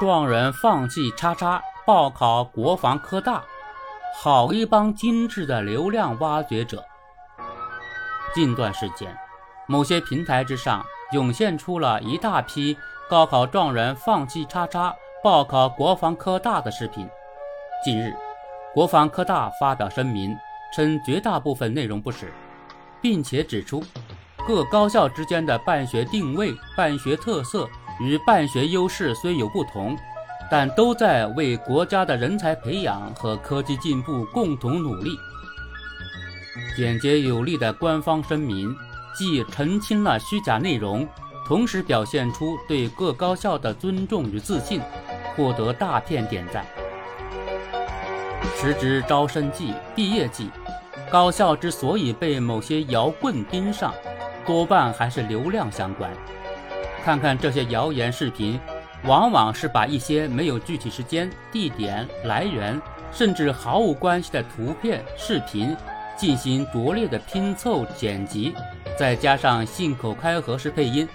状元放弃叉叉报考国防科大，好一帮精致的流量挖掘者。近段时间，某些平台之上涌现出了一大批高考状元放弃叉叉报考国防科大的视频。近日，国防科大发表声明，称绝大部分内容不实，并且指出。各高校之间的办学定位、办学特色与办学优势虽有不同，但都在为国家的人才培养和科技进步共同努力。简洁有力的官方声明，既澄清了虚假内容，同时表现出对各高校的尊重与自信，获得大片点赞。时值招生季、毕业季，高校之所以被某些摇棍盯上。多半还是流量相关。看看这些谣言视频，往往是把一些没有具体时间、地点、来源，甚至毫无关系的图片、视频进行拙劣的拼凑剪辑，再加上信口开河式配音，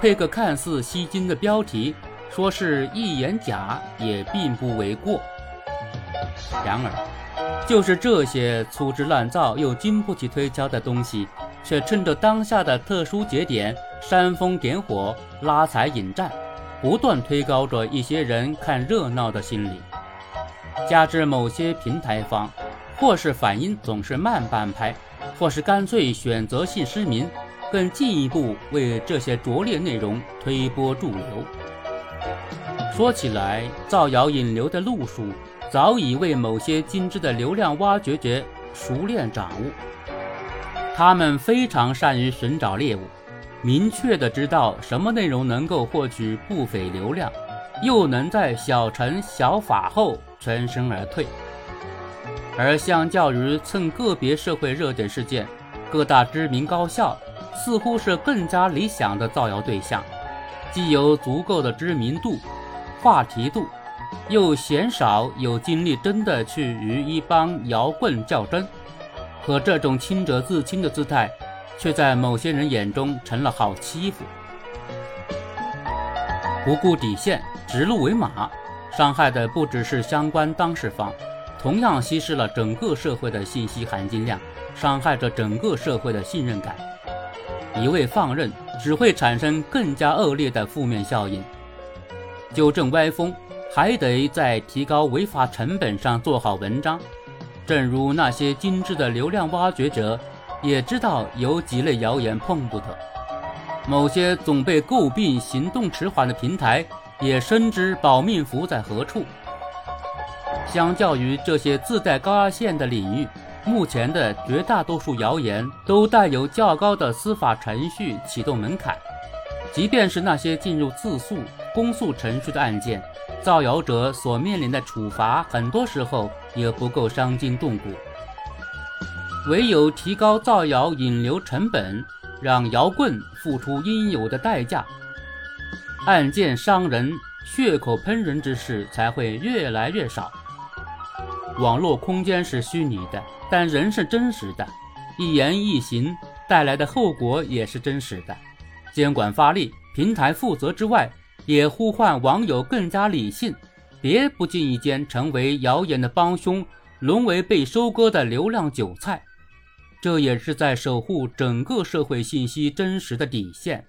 配个看似吸睛的标题，说是一眼假也并不为过。然而，就是这些粗制滥造又经不起推敲的东西。却趁着当下的特殊节点煽风点火、拉踩引战，不断推高着一些人看热闹的心理。加之某些平台方，或是反应总是慢半拍，或是干脆选择性失明，更进一步为这些拙劣内容推波助流。说起来，造谣引流的路数早已为某些精致的流量挖掘者熟练掌握。他们非常善于寻找猎物，明确的知道什么内容能够获取不菲流量，又能在小成小法后全身而退。而相较于蹭个别社会热点事件，各大知名高校似乎是更加理想的造谣对象，既有足够的知名度、话题度，又鲜少有精力真的去与一帮摇棍较真。可这种清者自清的姿态，却在某些人眼中成了好欺负。不顾底线，指鹿为马，伤害的不只是相关当事方，同样稀释了整个社会的信息含金量，伤害着整个社会的信任感。一味放任，只会产生更加恶劣的负面效应。纠正歪风，还得在提高违法成本上做好文章。正如那些精致的流量挖掘者，也知道有几类谣言碰不得；某些总被诟病行动迟缓的平台，也深知保命符在何处。相较于这些自带高压线的领域，目前的绝大多数谣言都带有较高的司法程序启动门槛。即便是那些进入自诉、公诉程序的案件，造谣者所面临的处罚，很多时候也不够伤筋动骨。唯有提高造谣引流成本，让摇棍付出应有的代价，案件伤人、血口喷人之事才会越来越少。网络空间是虚拟的，但人是真实的，一言一行带来的后果也是真实的。监管发力，平台负责之外，也呼唤网友更加理性，别不经意间成为谣言的帮凶，沦为被收割的流量韭菜。这也是在守护整个社会信息真实的底线。